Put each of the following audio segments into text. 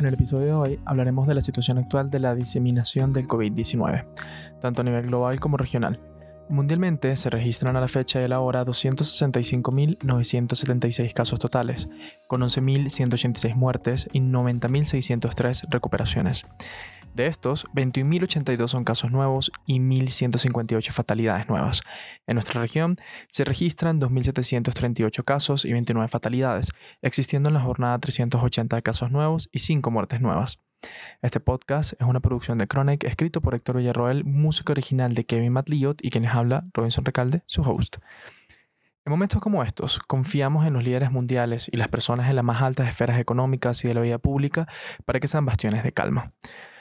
En el episodio de hoy hablaremos de la situación actual de la diseminación del COVID-19, tanto a nivel global como regional. Mundialmente se registran a la fecha de la hora 265.976 casos totales, con 11.186 muertes y 90.603 recuperaciones. De estos, 21.082 son casos nuevos y 1.158 fatalidades nuevas. En nuestra región se registran 2.738 casos y 29 fatalidades, existiendo en la jornada 380 casos nuevos y 5 muertes nuevas. Este podcast es una producción de Chronic escrito por Héctor Villarroel, música original de Kevin Matliot y quienes habla Robinson Recalde, su host. En momentos como estos, confiamos en los líderes mundiales y las personas en las más altas esferas económicas y de la vida pública para que sean bastiones de calma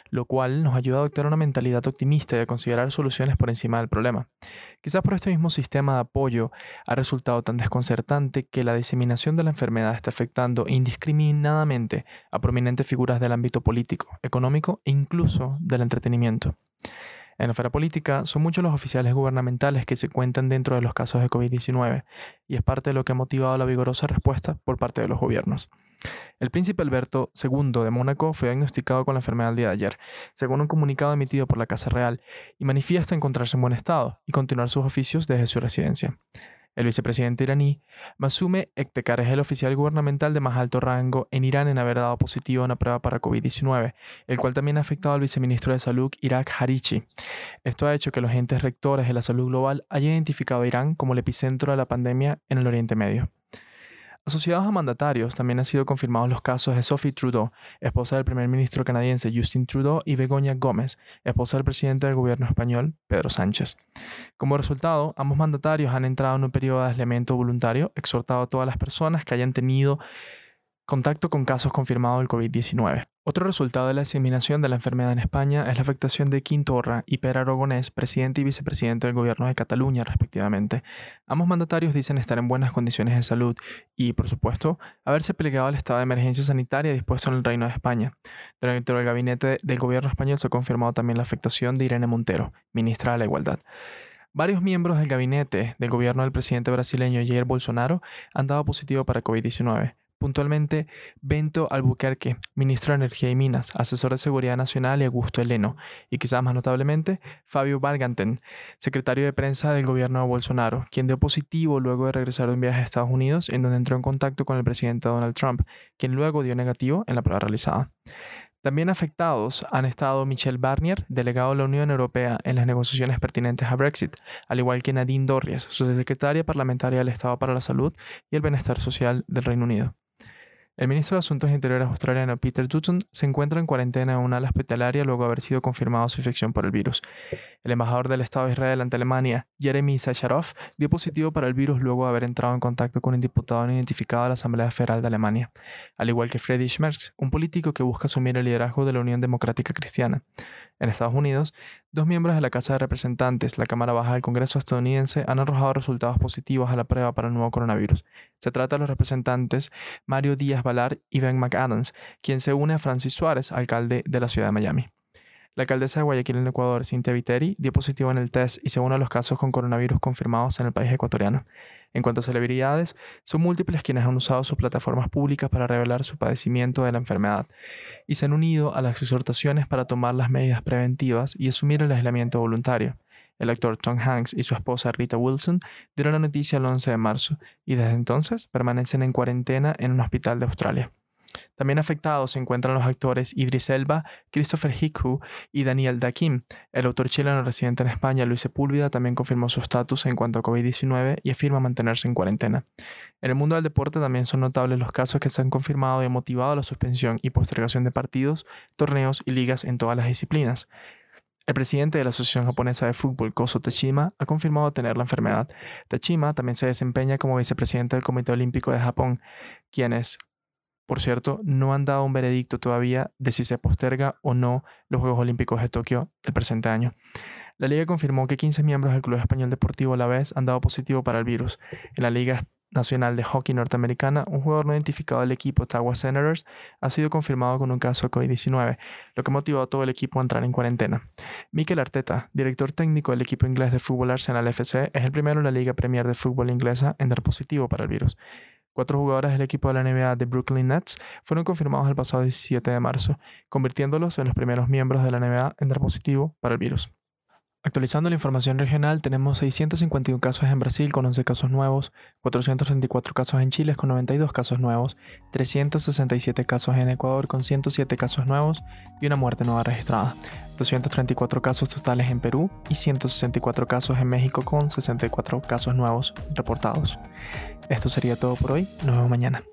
lo cual nos ayuda a adoptar una mentalidad optimista y a considerar soluciones por encima del problema. Quizás por este mismo sistema de apoyo ha resultado tan desconcertante que la diseminación de la enfermedad está afectando indiscriminadamente a prominentes figuras del ámbito político, económico e incluso del entretenimiento. En la esfera política, son muchos los oficiales gubernamentales que se cuentan dentro de los casos de COVID-19, y es parte de lo que ha motivado la vigorosa respuesta por parte de los gobiernos. El príncipe Alberto II de Mónaco fue diagnosticado con la enfermedad el día de ayer, según un comunicado emitido por la Casa Real, y manifiesta encontrarse en buen estado y continuar sus oficios desde su residencia. El vicepresidente iraní, Masume Ektekar, es el oficial gubernamental de más alto rango en Irán en haber dado positivo a una prueba para COVID-19, el cual también ha afectado al viceministro de Salud, Irak Harichi. Esto ha hecho que los entes rectores de la salud global hayan identificado a Irán como el epicentro de la pandemia en el Oriente Medio. Asociados a mandatarios, también han sido confirmados los casos de Sophie Trudeau, esposa del primer ministro canadiense Justin Trudeau, y Begoña Gómez, esposa del presidente del gobierno español Pedro Sánchez. Como resultado, ambos mandatarios han entrado en un periodo de aislamiento voluntario, exhortado a todas las personas que hayan tenido contacto con casos confirmados del COVID-19. Otro resultado de la diseminación de la enfermedad en España es la afectación de Quintorra y Pere Aragonés, presidente y vicepresidente del gobierno de Cataluña, respectivamente. Ambos mandatarios dicen estar en buenas condiciones de salud y, por supuesto, haberse plegado al estado de emergencia sanitaria dispuesto en el Reino de España. Dentro del gabinete del gobierno español se ha confirmado también la afectación de Irene Montero, ministra de la Igualdad. Varios miembros del gabinete del gobierno del presidente brasileño Jair Bolsonaro han dado positivo para COVID-19 puntualmente Bento Albuquerque, ministro de Energía y Minas, asesor de Seguridad Nacional y Augusto Heleno, y quizás más notablemente Fabio Barganten, secretario de prensa del gobierno de Bolsonaro, quien dio positivo luego de regresar de un viaje a Estados Unidos en donde entró en contacto con el presidente Donald Trump, quien luego dio negativo en la prueba realizada. También afectados han estado Michel Barnier, delegado de la Unión Europea en las negociaciones pertinentes a Brexit, al igual que Nadine Dorries, su secretaria parlamentaria del Estado para la Salud y el Bienestar Social del Reino Unido. El ministro de Asuntos Interiores australiano Peter Dutton se encuentra en cuarentena en una ala hospitalaria luego de haber sido confirmado su infección por el virus. El embajador del Estado de Israel ante Alemania, Jeremy Sacharov, dio positivo para el virus luego de haber entrado en contacto con un diputado no identificado de la Asamblea Federal de Alemania, al igual que Friedrich Merz, un político que busca asumir el liderazgo de la Unión Democrática Cristiana. En Estados Unidos, dos miembros de la Casa de Representantes, la Cámara Baja del Congreso estadounidense, han arrojado resultados positivos a la prueba para el nuevo coronavirus. Se trata de los representantes Mario Díaz Valar y Ben McAdams, quien se une a Francis Suárez, alcalde de la ciudad de Miami. La alcaldesa de Guayaquil en Ecuador, Cintia Viteri, dio positivo en el test y se une a los casos con coronavirus confirmados en el país ecuatoriano. En cuanto a celebridades, son múltiples quienes han usado sus plataformas públicas para revelar su padecimiento de la enfermedad y se han unido a las exhortaciones para tomar las medidas preventivas y asumir el aislamiento voluntario. El actor Tom Hanks y su esposa Rita Wilson dieron la noticia el 11 de marzo y desde entonces permanecen en cuarentena en un hospital de Australia. También afectados se encuentran los actores Idris Elba, Christopher Hicku y Daniel Dakim. El autor chileno residente en España, Luis Sepúlveda, también confirmó su estatus en cuanto a COVID-19 y afirma mantenerse en cuarentena. En el mundo del deporte también son notables los casos que se han confirmado y motivado la suspensión y postergación de partidos, torneos y ligas en todas las disciplinas. El presidente de la Asociación Japonesa de Fútbol, Koso Tachima, ha confirmado tener la enfermedad. Tachima también se desempeña como vicepresidente del Comité Olímpico de Japón, quienes por cierto, no han dado un veredicto todavía de si se posterga o no los Juegos Olímpicos de Tokio del presente año. La liga confirmó que 15 miembros del Club Español Deportivo La Vez han dado positivo para el virus. En la Liga Nacional de Hockey Norteamericana, un jugador no identificado del equipo Ottawa Senators ha sido confirmado con un caso de COVID-19, lo que motivó a todo el equipo a entrar en cuarentena. Mikel Arteta, director técnico del equipo inglés de fútbol Arsenal FC, es el primero en la Liga Premier de Fútbol Inglesa en dar positivo para el virus. Cuatro jugadores del equipo de la NBA de Brooklyn Nets fueron confirmados el pasado 17 de marzo, convirtiéndolos en los primeros miembros de la NBA en dar positivo para el virus. Actualizando la información regional, tenemos 651 casos en Brasil con 11 casos nuevos, 434 casos en Chile con 92 casos nuevos, 367 casos en Ecuador con 107 casos nuevos y una muerte nueva registrada, 234 casos totales en Perú y 164 casos en México con 64 casos nuevos reportados. Esto sería todo por hoy, nos vemos mañana.